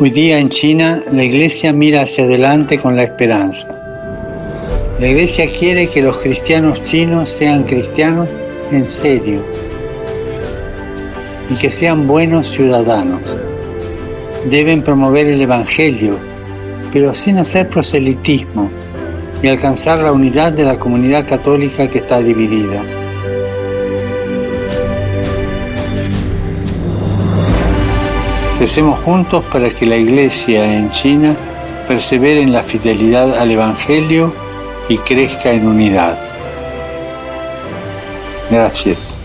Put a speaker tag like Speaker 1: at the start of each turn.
Speaker 1: Hoy día en China la iglesia mira hacia adelante con la esperanza. La iglesia quiere que los cristianos chinos sean cristianos en serio y que sean buenos ciudadanos. Deben promover el Evangelio, pero sin hacer proselitismo y alcanzar la unidad de la comunidad católica que está dividida. Recemos juntos para que la Iglesia en China persevere en la fidelidad al Evangelio y crezca en unidad. Gracias.